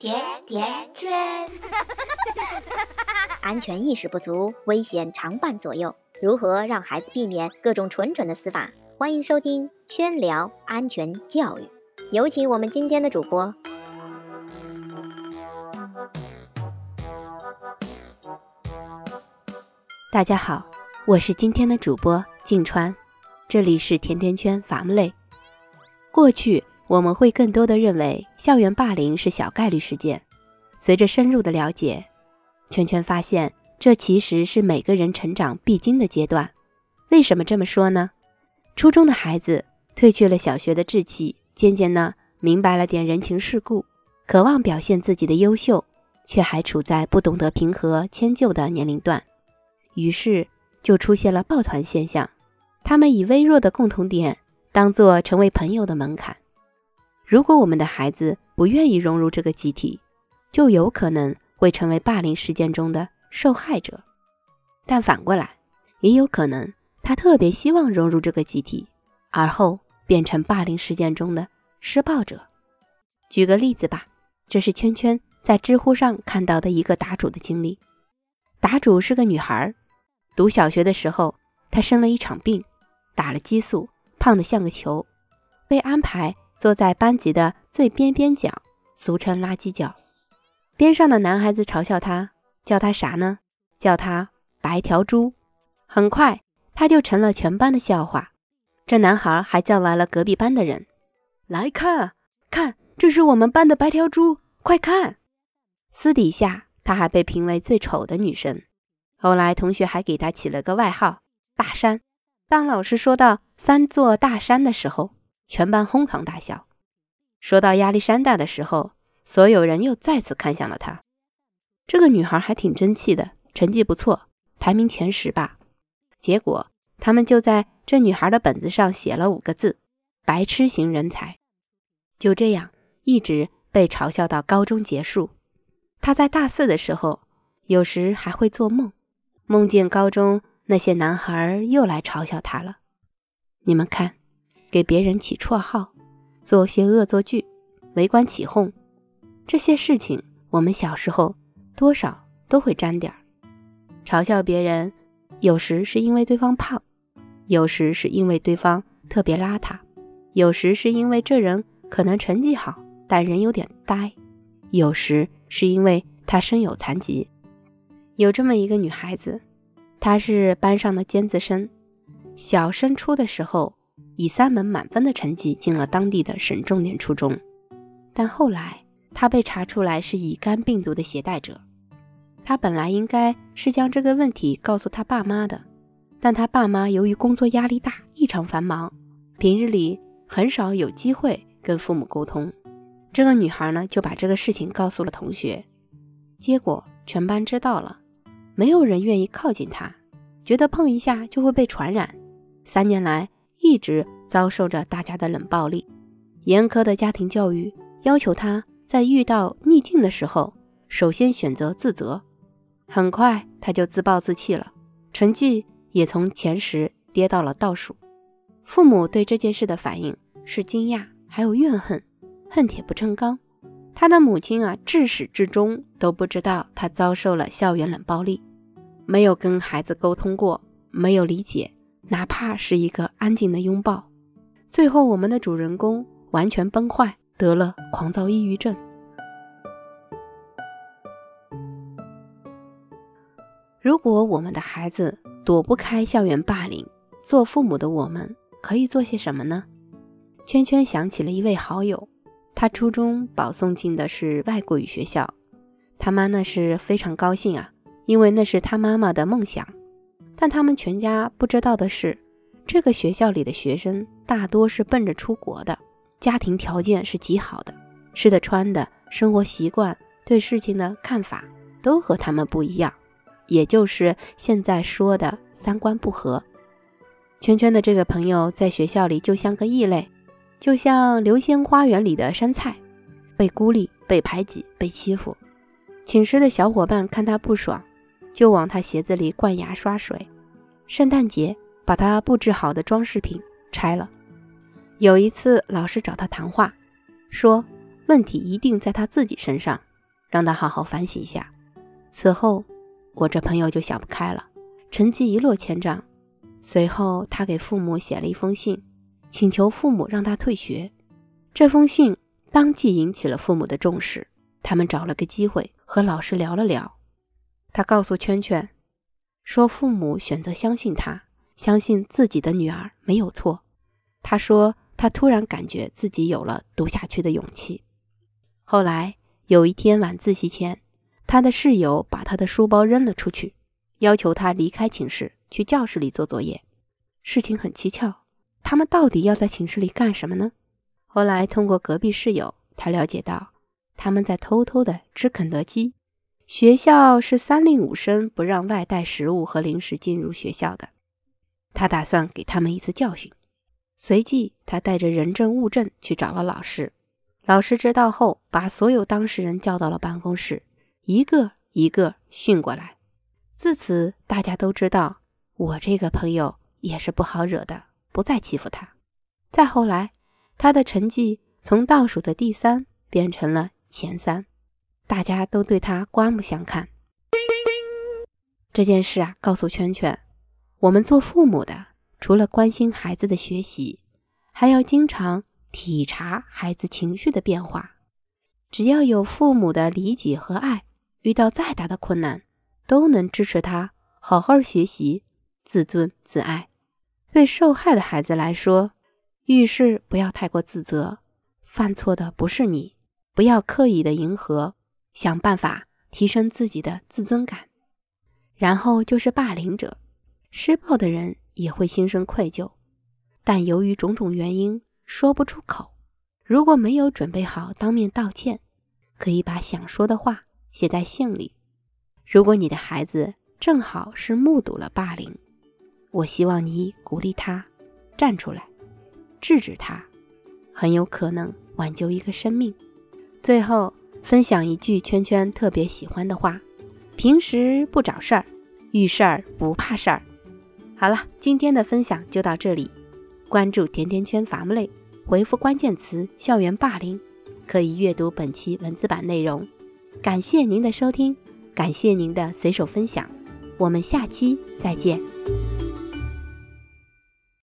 甜甜圈，安全意识不足，危险常伴左右。如何让孩子避免各种蠢蠢的死法？欢迎收听《圈聊安全教育》，有请我们今天的主播。大家好，我是今天的主播静川，这里是甜甜圈伐木类。过去。我们会更多的认为校园霸凌是小概率事件。随着深入的了解，圈圈发现这其实是每个人成长必经的阶段。为什么这么说呢？初中的孩子褪去了小学的稚气，渐渐呢明白了点人情世故，渴望表现自己的优秀，却还处在不懂得平和迁就的年龄段，于是就出现了抱团现象。他们以微弱的共同点当做成为朋友的门槛。如果我们的孩子不愿意融入这个集体，就有可能会成为霸凌事件中的受害者；但反过来，也有可能他特别希望融入这个集体，而后变成霸凌事件中的施暴者。举个例子吧，这是圈圈在知乎上看到的一个答主的经历。答主是个女孩，读小学的时候，她生了一场病，打了激素，胖得像个球，被安排。坐在班级的最边边角，俗称垃圾角。边上的男孩子嘲笑他，叫他啥呢？叫他白条猪。很快，他就成了全班的笑话。这男孩还叫来了隔壁班的人，来看，看，这是我们班的白条猪，快看！私底下，他还被评为最丑的女生。后来，同学还给他起了个外号“大山”。当老师说到“三座大山”的时候，全班哄堂大笑。说到亚历山大的时候，所有人又再次看向了她。这个女孩还挺争气的，成绩不错，排名前十吧。结果他们就在这女孩的本子上写了五个字：“白痴型人才。”就这样一直被嘲笑到高中结束。她在大四的时候，有时还会做梦，梦见高中那些男孩又来嘲笑她了。你们看。给别人起绰号，做些恶作剧，围观起哄，这些事情我们小时候多少都会沾点儿。嘲笑别人，有时是因为对方胖，有时是因为对方特别邋遢，有时是因为这人可能成绩好，但人有点呆，有时是因为他身有残疾。有这么一个女孩子，她是班上的尖子生，小升初的时候。以三门满分的成绩进了当地的省重点初中，但后来他被查出来是乙肝病毒的携带者。他本来应该是将这个问题告诉他爸妈的，但他爸妈由于工作压力大，异常繁忙，平日里很少有机会跟父母沟通。这个女孩呢，就把这个事情告诉了同学，结果全班知道了，没有人愿意靠近她，觉得碰一下就会被传染。三年来。一直遭受着大家的冷暴力，严苛的家庭教育要求他在遇到逆境的时候，首先选择自责。很快他就自暴自弃了，成绩也从前十跌到了倒数。父母对这件事的反应是惊讶，还有怨恨，恨铁不成钢。他的母亲啊，至始至终都不知道他遭受了校园冷暴力，没有跟孩子沟通过，没有理解。哪怕是一个安静的拥抱，最后我们的主人公完全崩坏，得了狂躁抑郁症。如果我们的孩子躲不开校园霸凌，做父母的我们可以做些什么呢？圈圈想起了一位好友，他初中保送进的是外国语学校，他妈那是非常高兴啊，因为那是他妈妈的梦想。但他们全家不知道的是，这个学校里的学生大多是奔着出国的，家庭条件是极好的，吃的穿的生活习惯、对事情的看法都和他们不一样，也就是现在说的三观不合。圈圈的这个朋友在学校里就像个异类，就像流星花园里的山菜，被孤立、被排挤、被欺负。寝室的小伙伴看他不爽。就往他鞋子里灌牙刷水。圣诞节把他布置好的装饰品拆了。有一次，老师找他谈话，说问题一定在他自己身上，让他好好反省一下。此后，我这朋友就想不开了，成绩一落千丈。随后，他给父母写了一封信，请求父母让他退学。这封信当即引起了父母的重视，他们找了个机会和老师聊了聊。他告诉圈圈，说父母选择相信他，相信自己的女儿没有错。他说，他突然感觉自己有了读下去的勇气。后来有一天晚自习前，他的室友把他的书包扔了出去，要求他离开寝室。去教室里做作业，事情很蹊跷。他们到底要在寝室里干什么呢？后来通过隔壁室友，他了解到他们在偷偷的吃肯德基。学校是三令五申不让外带食物和零食进入学校的。他打算给他们一次教训。随即，他带着人证物证去找了老师。老师知道后，把所有当事人叫到了办公室，一个一个训过来。自此，大家都知道。我这个朋友也是不好惹的，不再欺负他。再后来，他的成绩从倒数的第三变成了前三，大家都对他刮目相看。这件事啊，告诉圈圈，我们做父母的，除了关心孩子的学习，还要经常体察孩子情绪的变化。只要有父母的理解和爱，遇到再大的困难，都能支持他好好学习。自尊自爱，对受害的孩子来说，遇事不要太过自责，犯错的不是你，不要刻意的迎合，想办法提升自己的自尊感。然后就是霸凌者，施暴的人也会心生愧疚，但由于种种原因说不出口。如果没有准备好当面道歉，可以把想说的话写在信里。如果你的孩子正好是目睹了霸凌，我希望你鼓励他站出来，制止他，很有可能挽救一个生命。最后分享一句圈圈特别喜欢的话：平时不找事儿，遇事儿不怕事儿。好了，今天的分享就到这里。关注甜甜圈伐木累，回复关键词“校园霸凌”，可以阅读本期文字版内容。感谢您的收听，感谢您的随手分享，我们下期再见。